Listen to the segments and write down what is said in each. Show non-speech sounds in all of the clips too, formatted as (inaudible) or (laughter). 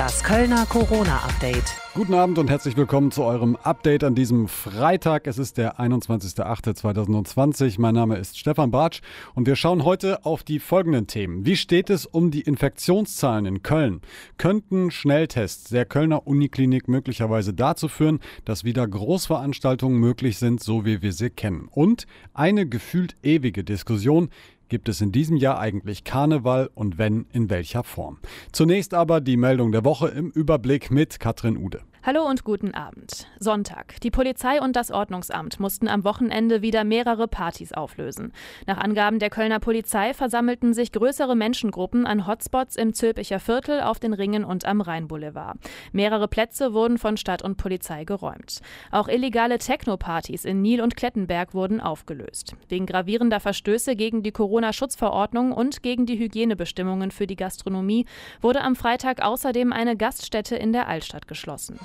Das Kölner Corona-Update. Guten Abend und herzlich willkommen zu eurem Update an diesem Freitag. Es ist der 21.08.2020. Mein Name ist Stefan Bartsch und wir schauen heute auf die folgenden Themen. Wie steht es um die Infektionszahlen in Köln? Könnten Schnelltests der Kölner Uniklinik möglicherweise dazu führen, dass wieder Großveranstaltungen möglich sind, so wie wir sie kennen? Und eine gefühlt ewige Diskussion. Gibt es in diesem Jahr eigentlich Karneval und wenn, in welcher Form? Zunächst aber die Meldung der Woche im Überblick mit Katrin Ude. Hallo und guten Abend. Sonntag. Die Polizei und das Ordnungsamt mussten am Wochenende wieder mehrere Partys auflösen. Nach Angaben der Kölner Polizei versammelten sich größere Menschengruppen an Hotspots im Zülpicher Viertel, auf den Ringen und am Rheinboulevard. Mehrere Plätze wurden von Stadt und Polizei geräumt. Auch illegale Techno-Partys in Nil und Klettenberg wurden aufgelöst. Wegen gravierender Verstöße gegen die Corona-Schutzverordnung und gegen die Hygienebestimmungen für die Gastronomie wurde am Freitag außerdem eine Gaststätte in der Altstadt geschlossen.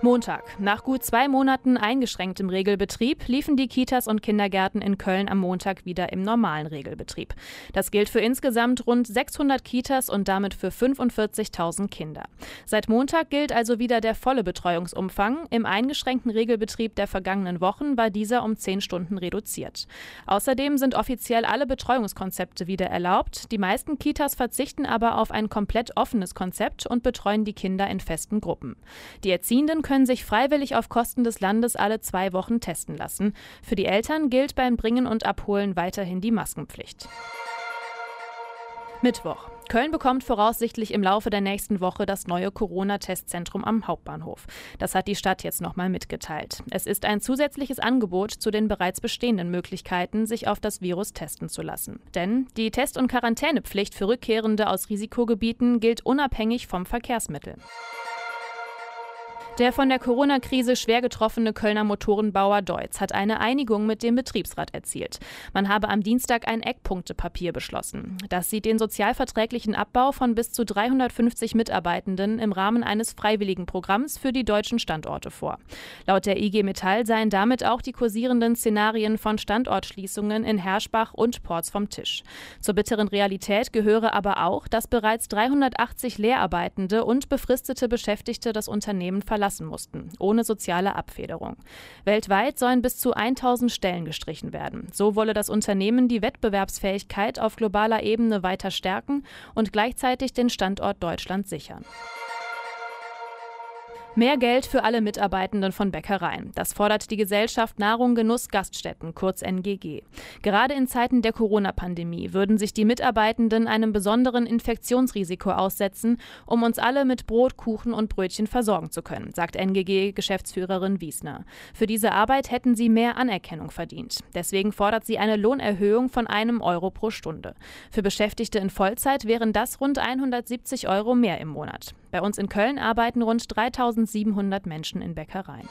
Montag. Nach gut zwei Monaten eingeschränktem Regelbetrieb liefen die Kitas und Kindergärten in Köln am Montag wieder im normalen Regelbetrieb. Das gilt für insgesamt rund 600 Kitas und damit für 45.000 Kinder. Seit Montag gilt also wieder der volle Betreuungsumfang. Im eingeschränkten Regelbetrieb der vergangenen Wochen war dieser um 10 Stunden reduziert. Außerdem sind offiziell alle Betreuungskonzepte wieder erlaubt. Die meisten Kitas verzichten aber auf ein komplett offenes Konzept und betreuen die Kinder in festen Gruppen. Die Erziehenden können sich freiwillig auf Kosten des Landes alle zwei Wochen testen lassen. Für die Eltern gilt beim Bringen und Abholen weiterhin die Maskenpflicht. Mittwoch. Köln bekommt voraussichtlich im Laufe der nächsten Woche das neue Corona-Testzentrum am Hauptbahnhof. Das hat die Stadt jetzt nochmal mitgeteilt. Es ist ein zusätzliches Angebot zu den bereits bestehenden Möglichkeiten, sich auf das Virus testen zu lassen. Denn die Test- und Quarantänepflicht für Rückkehrende aus Risikogebieten gilt unabhängig vom Verkehrsmittel. Der von der Corona-Krise schwer getroffene Kölner Motorenbauer Deutz hat eine Einigung mit dem Betriebsrat erzielt. Man habe am Dienstag ein Eckpunktepapier beschlossen. Das sieht den sozialverträglichen Abbau von bis zu 350 Mitarbeitenden im Rahmen eines freiwilligen Programms für die deutschen Standorte vor. Laut der IG Metall seien damit auch die kursierenden Szenarien von Standortschließungen in Herschbach und Ports vom Tisch. Zur bitteren Realität gehöre aber auch, dass bereits 380 Lehrarbeitende und befristete Beschäftigte das Unternehmen verlassen verlassen mussten, ohne soziale Abfederung. Weltweit sollen bis zu 1000 Stellen gestrichen werden. So wolle das Unternehmen die Wettbewerbsfähigkeit auf globaler Ebene weiter stärken und gleichzeitig den Standort Deutschland sichern. Mehr Geld für alle Mitarbeitenden von Bäckereien. Das fordert die Gesellschaft Nahrung Genuss Gaststätten, kurz NGG. Gerade in Zeiten der Corona-Pandemie würden sich die Mitarbeitenden einem besonderen Infektionsrisiko aussetzen, um uns alle mit Brot, Kuchen und Brötchen versorgen zu können, sagt NGG-Geschäftsführerin Wiesner. Für diese Arbeit hätten sie mehr Anerkennung verdient. Deswegen fordert sie eine Lohnerhöhung von einem Euro pro Stunde. Für Beschäftigte in Vollzeit wären das rund 170 Euro mehr im Monat. Bei uns in Köln arbeiten rund 3700 Menschen in Bäckereien.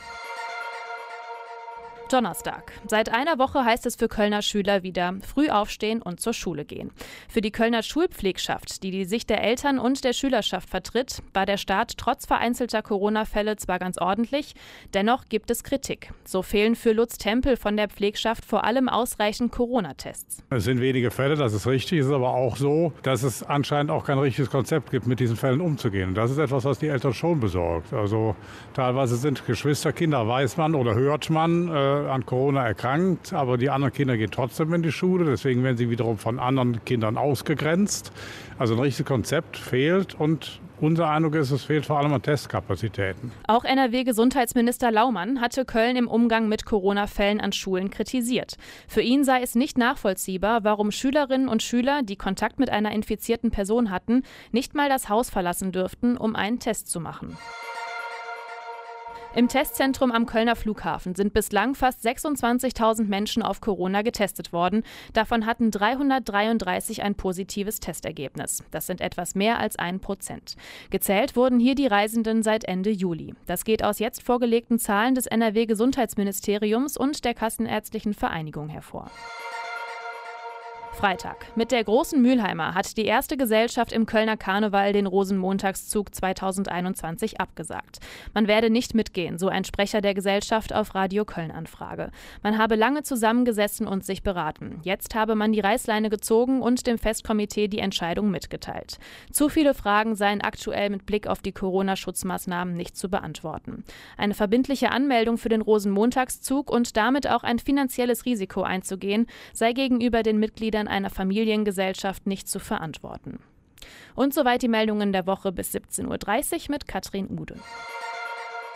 Donnerstag. Seit einer Woche heißt es für Kölner Schüler wieder früh aufstehen und zur Schule gehen. Für die Kölner Schulpflegschaft, die die Sicht der Eltern und der Schülerschaft vertritt, war der Start trotz vereinzelter Corona-Fälle zwar ganz ordentlich, dennoch gibt es Kritik. So fehlen für Lutz Tempel von der Pflegschaft vor allem ausreichend Corona-Tests. Es sind wenige Fälle, das ist richtig. Es ist aber auch so, dass es anscheinend auch kein richtiges Konzept gibt, mit diesen Fällen umzugehen. Das ist etwas, was die Eltern schon besorgt. Also teilweise sind Geschwisterkinder, weiß man oder hört man, äh, an Corona erkrankt, aber die anderen Kinder gehen trotzdem in die Schule. Deswegen werden sie wiederum von anderen Kindern ausgegrenzt. Also ein richtiges Konzept fehlt und unser Eindruck ist, es fehlt vor allem an Testkapazitäten. Auch NRW-Gesundheitsminister Laumann hatte Köln im Umgang mit Corona-Fällen an Schulen kritisiert. Für ihn sei es nicht nachvollziehbar, warum Schülerinnen und Schüler, die Kontakt mit einer infizierten Person hatten, nicht mal das Haus verlassen dürften, um einen Test zu machen. Im Testzentrum am Kölner Flughafen sind bislang fast 26.000 Menschen auf Corona getestet worden. Davon hatten 333 ein positives Testergebnis. Das sind etwas mehr als ein Prozent. Gezählt wurden hier die Reisenden seit Ende Juli. Das geht aus jetzt vorgelegten Zahlen des NRW-Gesundheitsministeriums und der Kassenärztlichen Vereinigung hervor. Freitag. Mit der großen Mülheimer hat die erste Gesellschaft im Kölner Karneval den Rosenmontagszug 2021 abgesagt. Man werde nicht mitgehen, so ein Sprecher der Gesellschaft auf Radio Köln Anfrage. Man habe lange zusammengesessen und sich beraten. Jetzt habe man die Reißleine gezogen und dem Festkomitee die Entscheidung mitgeteilt. Zu viele Fragen seien aktuell mit Blick auf die Corona-Schutzmaßnahmen nicht zu beantworten. Eine verbindliche Anmeldung für den Rosenmontagszug und damit auch ein finanzielles Risiko einzugehen, sei gegenüber den Mitgliedern Mitgliedern einer Familiengesellschaft nicht zu verantworten. Und soweit die Meldungen der Woche bis 17.30 Uhr mit Katrin Ude.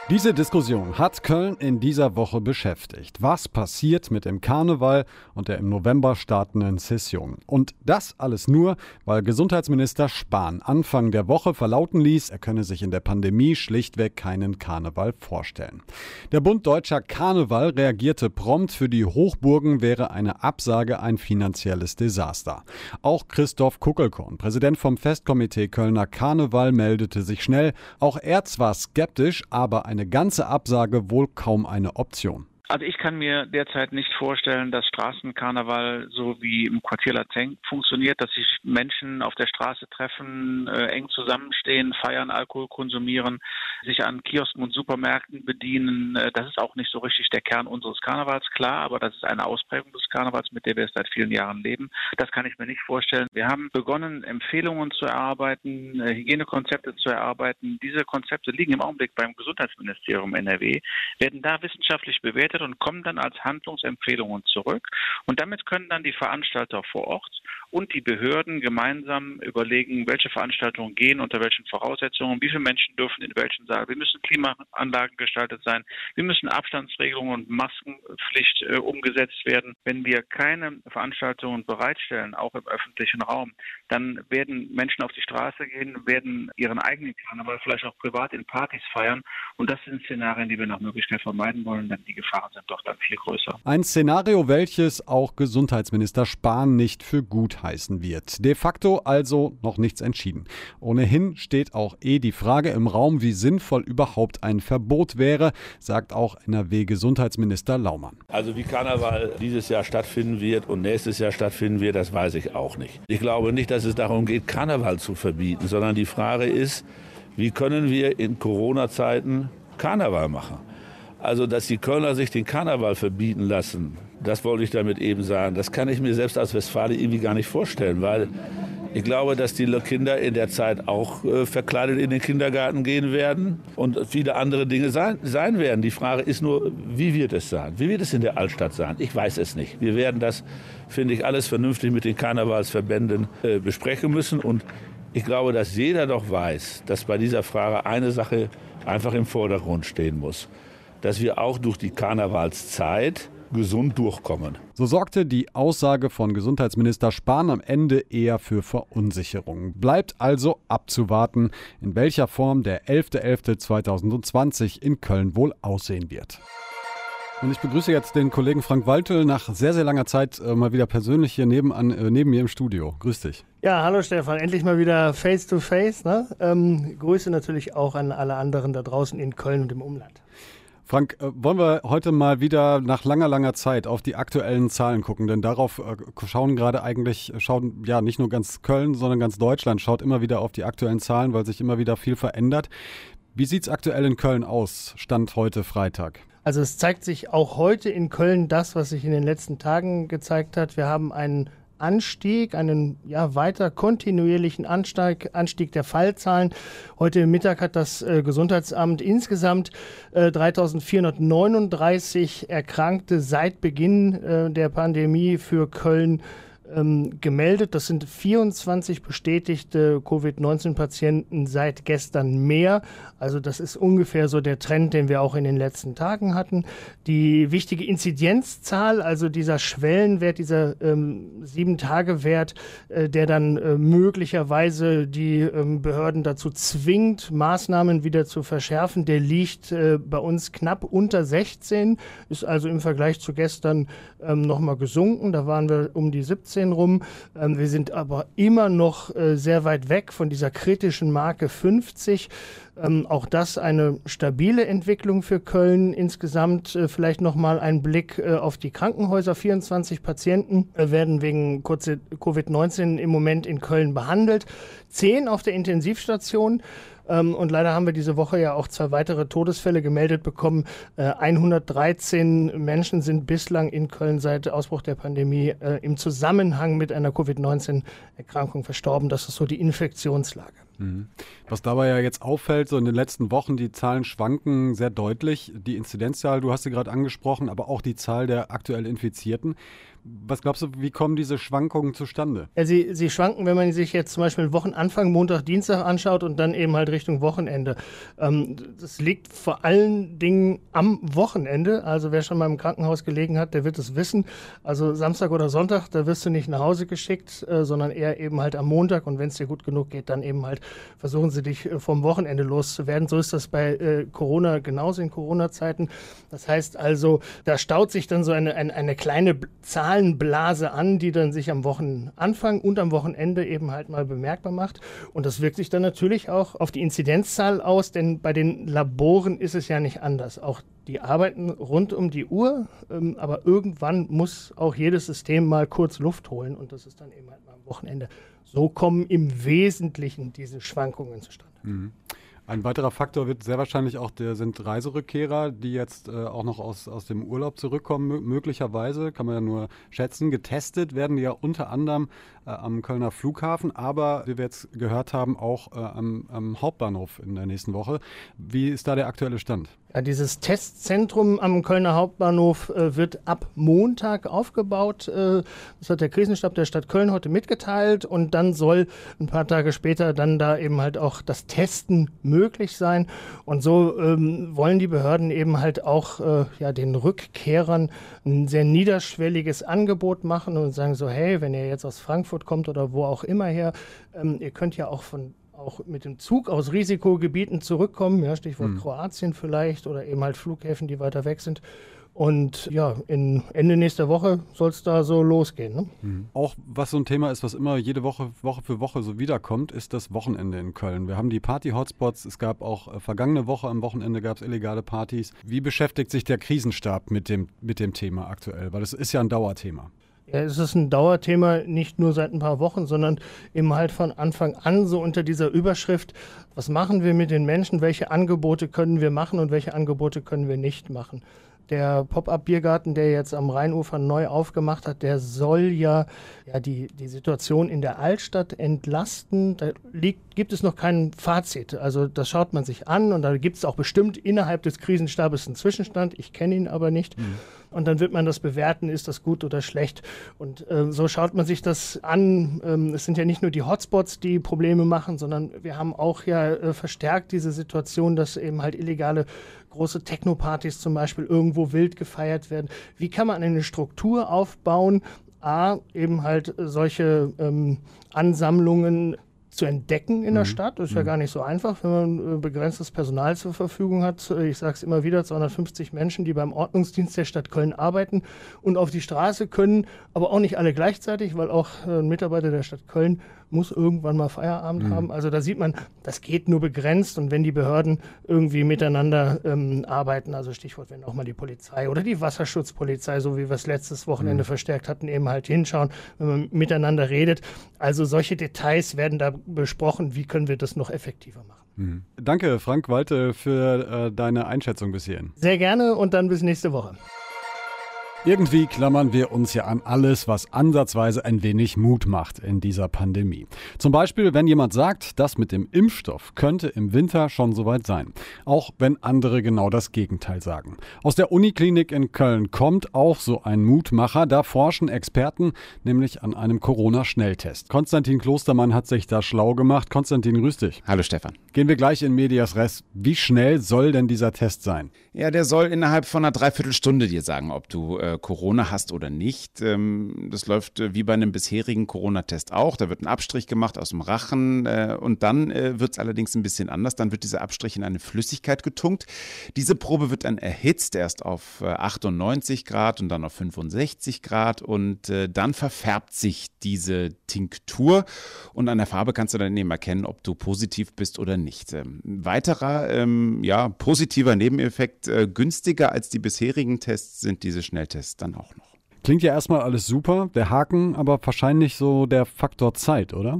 Diese Diskussion hat Köln in dieser Woche beschäftigt. Was passiert mit dem Karneval und der im November startenden Session? Und das alles nur, weil Gesundheitsminister Spahn Anfang der Woche verlauten ließ, er könne sich in der Pandemie schlichtweg keinen Karneval vorstellen. Der Bund Deutscher Karneval reagierte prompt, für die Hochburgen wäre eine Absage ein finanzielles Desaster. Auch Christoph Kuckelkorn, Präsident vom Festkomitee Kölner Karneval, meldete sich schnell. Auch er zwar skeptisch, aber eine ganze Absage wohl kaum eine Option. Also ich kann mir derzeit nicht vorstellen, dass Straßenkarneval so wie im Quartier Lateng funktioniert, dass sich Menschen auf der Straße treffen, äh, eng zusammenstehen, feiern, Alkohol konsumieren, sich an Kiosken und Supermärkten bedienen. Äh, das ist auch nicht so richtig der Kern unseres Karnevals, klar, aber das ist eine Ausprägung des Karnevals, mit der wir seit vielen Jahren leben. Das kann ich mir nicht vorstellen. Wir haben begonnen, Empfehlungen zu erarbeiten, äh, Hygienekonzepte zu erarbeiten. Diese Konzepte liegen im Augenblick beim Gesundheitsministerium NRW, werden da wissenschaftlich bewertet und kommen dann als Handlungsempfehlungen zurück. Und damit können dann die Veranstalter vor Ort und die Behörden gemeinsam überlegen, welche Veranstaltungen gehen, unter welchen Voraussetzungen, wie viele Menschen dürfen in welchen Saal. Wie müssen Klimaanlagen gestaltet sein? Wie müssen Abstandsregelungen und Maskenpflicht äh, umgesetzt werden? Wenn wir keine Veranstaltungen bereitstellen, auch im öffentlichen Raum, dann werden Menschen auf die Straße gehen, werden ihren eigenen Karneval vielleicht auch privat in Partys feiern. Und das sind Szenarien, die wir nach Möglichkeit vermeiden wollen, denn die Gefahren sind doch dann viel größer. Ein Szenario, welches auch Gesundheitsminister Spahn nicht für gut heißen wird. De facto also noch nichts entschieden. Ohnehin steht auch eh die Frage im Raum, wie sinnvoll überhaupt ein Verbot wäre, sagt auch NRW-Gesundheitsminister Laumann. Also wie Karneval dieses Jahr stattfinden wird und nächstes Jahr stattfinden wird, das weiß ich auch nicht. Ich glaube nicht, dass es darum geht, Karneval zu verbieten, sondern die Frage ist, wie können wir in Corona-Zeiten Karneval machen? Also, dass die Kölner sich den Karneval verbieten lassen, das wollte ich damit eben sagen. Das kann ich mir selbst als Westfale irgendwie gar nicht vorstellen, weil ich glaube, dass die Kinder in der Zeit auch äh, verkleidet in den Kindergarten gehen werden und viele andere Dinge sein, sein werden. Die Frage ist nur, wie wird es sein? Wie wird es in der Altstadt sein? Ich weiß es nicht. Wir werden das, finde ich, alles vernünftig mit den Karnevalsverbänden äh, besprechen müssen. Und ich glaube, dass jeder doch weiß, dass bei dieser Frage eine Sache einfach im Vordergrund stehen muss. Dass wir auch durch die Karnevalszeit gesund durchkommen. So sorgte die Aussage von Gesundheitsminister Spahn am Ende eher für Verunsicherung. Bleibt also abzuwarten, in welcher Form der 11.11.2020 in Köln wohl aussehen wird. Und ich begrüße jetzt den Kollegen Frank Waltel nach sehr, sehr langer Zeit äh, mal wieder persönlich hier nebenan, äh, neben mir im Studio. Grüß dich. Ja, hallo Stefan, endlich mal wieder face to face. Ne? Ähm, Grüße natürlich auch an alle anderen da draußen in Köln und im Umland. Frank, äh, wollen wir heute mal wieder nach langer, langer Zeit auf die aktuellen Zahlen gucken? Denn darauf äh, schauen gerade eigentlich, schauen ja nicht nur ganz Köln, sondern ganz Deutschland schaut immer wieder auf die aktuellen Zahlen, weil sich immer wieder viel verändert. Wie sieht es aktuell in Köln aus, Stand heute Freitag? Also es zeigt sich auch heute in Köln das, was sich in den letzten Tagen gezeigt hat. Wir haben einen Anstieg, einen ja, weiter kontinuierlichen Anstieg, Anstieg der Fallzahlen. Heute Mittag hat das äh, Gesundheitsamt insgesamt äh, 3439 Erkrankte seit Beginn äh, der Pandemie für Köln ähm, gemeldet. Das sind 24 bestätigte Covid-19-Patienten seit gestern mehr. Also das ist ungefähr so der Trend, den wir auch in den letzten Tagen hatten. Die wichtige Inzidenzzahl, also dieser Schwellenwert, dieser ähm, Sieben-Tage-Wert, äh, der dann äh, möglicherweise die ähm, Behörden dazu zwingt, Maßnahmen wieder zu verschärfen, der liegt äh, bei uns knapp unter 16, ist also im Vergleich zu gestern ähm, nochmal gesunken. Da waren wir um die 17 14 rum. Ähm, wir sind aber immer noch äh, sehr weit weg von dieser kritischen Marke 50. Ähm, auch das eine stabile Entwicklung für Köln. Insgesamt äh, vielleicht nochmal ein Blick äh, auf die Krankenhäuser. 24 Patienten äh, werden wegen Covid-19 im Moment in Köln behandelt. Zehn auf der Intensivstation. Ähm, und leider haben wir diese Woche ja auch zwei weitere Todesfälle gemeldet bekommen. Äh, 113 Menschen sind bislang in Köln seit Ausbruch der Pandemie äh, im Zusammenhang mit einer Covid-19-Erkrankung verstorben. Das ist so die Infektionslage. Mhm. Was dabei ja jetzt auffällt, so in den letzten Wochen, die Zahlen schwanken sehr deutlich. Die Inzidenzzahl, du hast sie gerade angesprochen, aber auch die Zahl der aktuell Infizierten. Was glaubst du, wie kommen diese Schwankungen zustande? Ja, sie, sie schwanken, wenn man sich jetzt zum Beispiel Wochenanfang, Montag, Dienstag anschaut und dann eben halt Richtung Wochenende. Ähm, das liegt vor allen Dingen am Wochenende. Also wer schon mal im Krankenhaus gelegen hat, der wird es wissen. Also Samstag oder Sonntag, da wirst du nicht nach Hause geschickt, äh, sondern eher eben halt am Montag. Und wenn es dir gut genug geht, dann eben halt versuchen sie dich äh, vom Wochenende loszuwerden. So ist das bei äh, Corona genauso in Corona-Zeiten. Das heißt also, da staut sich dann so eine, eine, eine kleine Zahl Zahlenblase an, die dann sich am Wochenanfang und am Wochenende eben halt mal bemerkbar macht. Und das wirkt sich dann natürlich auch auf die Inzidenzzahl aus, denn bei den Laboren ist es ja nicht anders. Auch die arbeiten rund um die Uhr, ähm, aber irgendwann muss auch jedes System mal kurz Luft holen und das ist dann eben halt mal am Wochenende. So kommen im Wesentlichen diese Schwankungen zustande. Mhm. Ein weiterer Faktor wird sehr wahrscheinlich auch der sind Reiserückkehrer, die jetzt äh, auch noch aus, aus dem Urlaub zurückkommen, möglicherweise, kann man ja nur schätzen. Getestet werden die ja unter anderem am Kölner Flughafen, aber wie wir jetzt gehört haben, auch äh, am, am, Hauptbahnhof in der nächsten Woche. Wie ist da der aktuelle Stand? Ja, dieses Testzentrum am Kölner Hauptbahnhof äh, wird ab Montag aufgebaut. Äh, das hat der Krisenstab der Stadt Köln heute mitgeteilt und dann soll ein paar Tage später dann da eben halt auch das Testen möglich sein. Und so ähm, wollen die Behörden eben halt auch äh, ja, den Rückkehrern ein sehr niederschwelliges Angebot machen und sagen so, hey, wenn ihr jetzt aus Frankfurt kommt oder wo auch immer her, ähm, ihr könnt ja auch von auch mit dem Zug aus Risikogebieten zurückkommen, ja, Stichwort mhm. Kroatien vielleicht oder eben halt Flughäfen, die weiter weg sind. Und ja, in Ende nächster Woche soll es da so losgehen. Ne? Mhm. Auch was so ein Thema ist, was immer jede Woche, Woche für Woche so wiederkommt, ist das Wochenende in Köln. Wir haben die Party-Hotspots. Es gab auch äh, vergangene Woche am Wochenende gab es illegale Partys. Wie beschäftigt sich der Krisenstab mit dem, mit dem Thema aktuell? Weil es ist ja ein Dauerthema. Ja, es ist ein Dauerthema, nicht nur seit ein paar Wochen, sondern eben halt von Anfang an so unter dieser Überschrift, was machen wir mit den Menschen, welche Angebote können wir machen und welche Angebote können wir nicht machen. Der Pop-up-Biergarten, der jetzt am Rheinufer neu aufgemacht hat, der soll ja, ja die, die Situation in der Altstadt entlasten. Da liegt, gibt es noch kein Fazit. Also das schaut man sich an und da gibt es auch bestimmt innerhalb des Krisenstabes einen Zwischenstand. Ich kenne ihn aber nicht. Mhm und dann wird man das bewerten, ist das gut oder schlecht. Und äh, so schaut man sich das an. Ähm, es sind ja nicht nur die Hotspots, die Probleme machen, sondern wir haben auch ja äh, verstärkt diese Situation, dass eben halt illegale große Techno-Partys zum Beispiel irgendwo wild gefeiert werden. Wie kann man eine Struktur aufbauen, A, eben halt solche ähm, Ansammlungen zu entdecken in der mhm. Stadt. Das ist ja mhm. gar nicht so einfach, wenn man äh, begrenztes Personal zur Verfügung hat. Ich sage es immer wieder, 250 Menschen, die beim Ordnungsdienst der Stadt Köln arbeiten und auf die Straße können, aber auch nicht alle gleichzeitig, weil auch äh, ein Mitarbeiter der Stadt Köln muss irgendwann mal Feierabend mhm. haben. Also da sieht man, das geht nur begrenzt und wenn die Behörden irgendwie miteinander ähm, arbeiten, also Stichwort, wenn auch mal die Polizei oder die Wasserschutzpolizei, so wie wir es letztes Wochenende mhm. verstärkt hatten, eben halt hinschauen, wenn man miteinander redet. Also solche Details werden da besprochen, wie können wir das noch effektiver machen. Mhm. Danke, Frank Walte, für äh, deine Einschätzung bis hierhin. Sehr gerne und dann bis nächste Woche. Irgendwie klammern wir uns ja an alles, was ansatzweise ein wenig Mut macht in dieser Pandemie. Zum Beispiel, wenn jemand sagt, das mit dem Impfstoff könnte im Winter schon soweit sein. Auch wenn andere genau das Gegenteil sagen. Aus der Uniklinik in Köln kommt auch so ein Mutmacher. Da forschen Experten nämlich an einem Corona-Schnelltest. Konstantin Klostermann hat sich da schlau gemacht. Konstantin, grüß dich. Hallo Stefan. Gehen wir gleich in Medias Res. Wie schnell soll denn dieser Test sein? Ja, der soll innerhalb von einer Dreiviertelstunde dir sagen, ob du äh, äh, Corona hast oder nicht. Ähm, das läuft äh, wie bei einem bisherigen Corona-Test auch. Da wird ein Abstrich gemacht aus dem Rachen äh, und dann äh, wird es allerdings ein bisschen anders. Dann wird dieser Abstrich in eine Flüssigkeit getunkt. Diese Probe wird dann erhitzt, erst auf 98 äh, Grad und dann auf 65 Grad und äh, dann verfärbt sich diese Tinktur und an der Farbe kannst du dann eben erkennen, ob du positiv bist oder nicht. Ähm, weiterer ähm, ja, positiver Nebeneffekt, äh, günstiger als die bisherigen Tests sind diese Schnelltests dann auch noch. Klingt ja erstmal alles super, der Haken, aber wahrscheinlich so der Faktor Zeit, oder?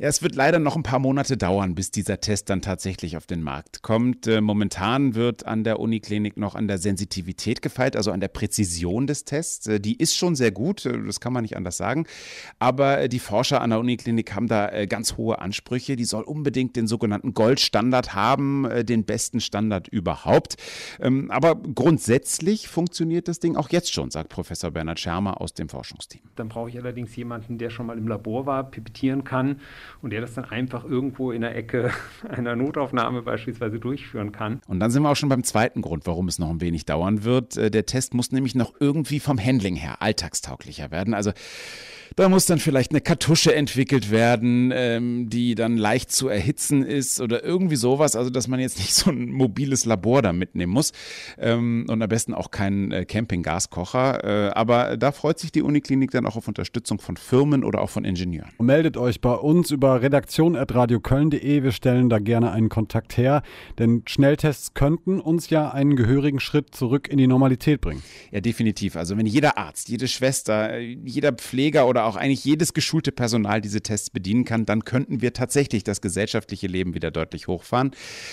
Ja, es wird leider noch ein paar Monate dauern, bis dieser Test dann tatsächlich auf den Markt kommt. Äh, momentan wird an der Uniklinik noch an der Sensitivität gefeilt, also an der Präzision des Tests. Äh, die ist schon sehr gut, äh, das kann man nicht anders sagen. Aber die Forscher an der Uniklinik haben da ganz hohe Ansprüche. Die soll unbedingt den sogenannten Goldstandard haben, den besten Standard überhaupt. Ähm, aber grundsätzlich funktioniert das Ding auch jetzt schon, sagt Professor Bernhard Schermer aus dem Forschungsteam. Dann brauche ich allerdings jemanden, der schon mal im Labor war, pipettieren kann und der das dann einfach irgendwo in der Ecke (laughs) einer Notaufnahme beispielsweise durchführen kann. Und dann sind wir auch schon beim zweiten Grund, warum es noch ein wenig dauern wird. Äh, der Test muss nämlich noch irgendwie vom Handling her alltagstauglicher werden. Also da muss dann vielleicht eine Kartusche entwickelt werden, ähm, die dann leicht zu erhitzen ist oder irgendwie sowas. Also, dass man jetzt nicht so ein mobiles Labor da mitnehmen muss. Ähm, und am besten auch keinen äh, Campinggaskocher. Äh, aber da freut sich die Uniklinik dann auch auf Unterstützung von Firmen oder auch von Ingenieuren. Meldet euch bei uns über redaktion.radioköln.de. Wir stellen da gerne einen Kontakt her, denn Schnelltests könnten uns ja einen gehörigen Schritt zurück in die Normalität bringen. Ja, definitiv. Also, wenn jeder Arzt, jede Schwester, jeder Pfleger oder oder auch eigentlich jedes geschulte Personal diese Tests bedienen kann, dann könnten wir tatsächlich das gesellschaftliche Leben wieder deutlich hochfahren.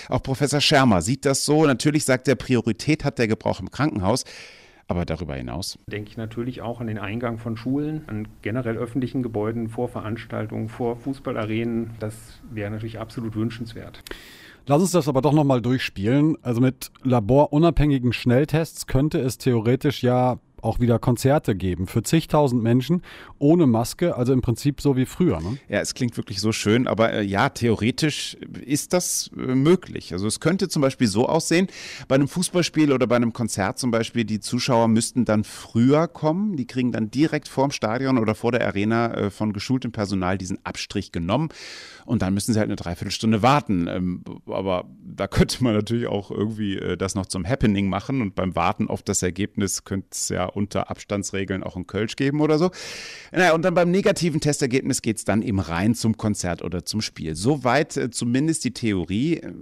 Auch Professor Schermer sieht das so. Natürlich sagt er, Priorität hat der Gebrauch im Krankenhaus. Aber darüber hinaus? Denke ich natürlich auch an den Eingang von Schulen, an generell öffentlichen Gebäuden, vor Veranstaltungen, vor Fußballarenen. Das wäre natürlich absolut wünschenswert. Lass uns das aber doch nochmal durchspielen. Also mit laborunabhängigen Schnelltests könnte es theoretisch ja auch wieder Konzerte geben für zigtausend Menschen ohne Maske, also im Prinzip so wie früher. Ne? Ja, es klingt wirklich so schön, aber äh, ja, theoretisch ist das äh, möglich. Also es könnte zum Beispiel so aussehen, bei einem Fußballspiel oder bei einem Konzert zum Beispiel, die Zuschauer müssten dann früher kommen, die kriegen dann direkt vorm Stadion oder vor der Arena äh, von geschultem Personal diesen Abstrich genommen und dann müssen sie halt eine Dreiviertelstunde warten. Ähm, aber da könnte man natürlich auch irgendwie äh, das noch zum Happening machen und beim Warten auf das Ergebnis könnte es ja unter Abstandsregeln auch ein Kölsch geben oder so. Naja, und dann beim negativen Testergebnis geht es dann eben rein zum Konzert oder zum Spiel. Soweit äh, zumindest die Theorie. Äh,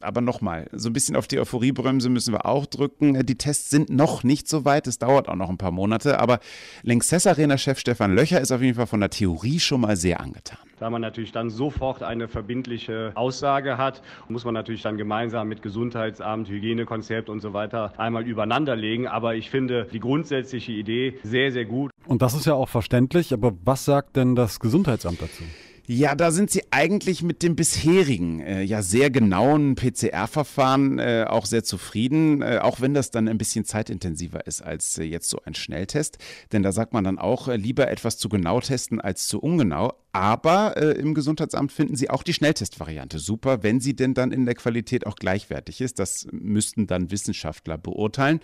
aber nochmal, so ein bisschen auf die Euphoriebremse müssen wir auch drücken. Äh, die Tests sind noch nicht so weit. Es dauert auch noch ein paar Monate. Aber Lanxess Arena-Chef Stefan Löcher ist auf jeden Fall von der Theorie schon mal sehr angetan. Da man natürlich dann sofort eine verbindliche Aussage hat, muss man natürlich dann gemeinsam mit Gesundheitsamt, Hygienekonzept und so weiter einmal übereinanderlegen. Aber ich finde die grundsätzliche Idee sehr, sehr gut. Und das ist ja auch verständlich, aber was sagt denn das Gesundheitsamt dazu? Ja, da sind sie eigentlich mit dem bisherigen, äh, ja sehr genauen PCR-Verfahren äh, auch sehr zufrieden, äh, auch wenn das dann ein bisschen zeitintensiver ist als äh, jetzt so ein Schnelltest. Denn da sagt man dann auch, äh, lieber etwas zu genau testen als zu ungenau. Aber äh, im Gesundheitsamt finden sie auch die Schnelltestvariante super, wenn sie denn dann in der Qualität auch gleichwertig ist. Das müssten dann Wissenschaftler beurteilen.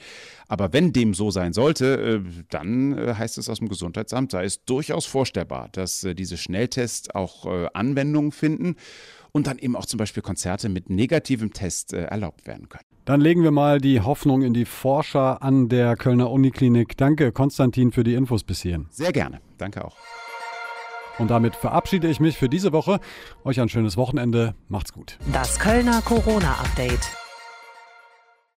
Aber wenn dem so sein sollte, dann heißt es aus dem Gesundheitsamt, sei es durchaus vorstellbar, dass diese Schnelltests auch auch äh, Anwendungen finden und dann eben auch zum Beispiel Konzerte mit negativem Test äh, erlaubt werden können. Dann legen wir mal die Hoffnung in die Forscher an der Kölner Uniklinik. Danke, Konstantin, für die Infos bis hierhin. Sehr gerne. Danke auch. Und damit verabschiede ich mich für diese Woche. Euch ein schönes Wochenende. Macht's gut. Das Kölner Corona-Update.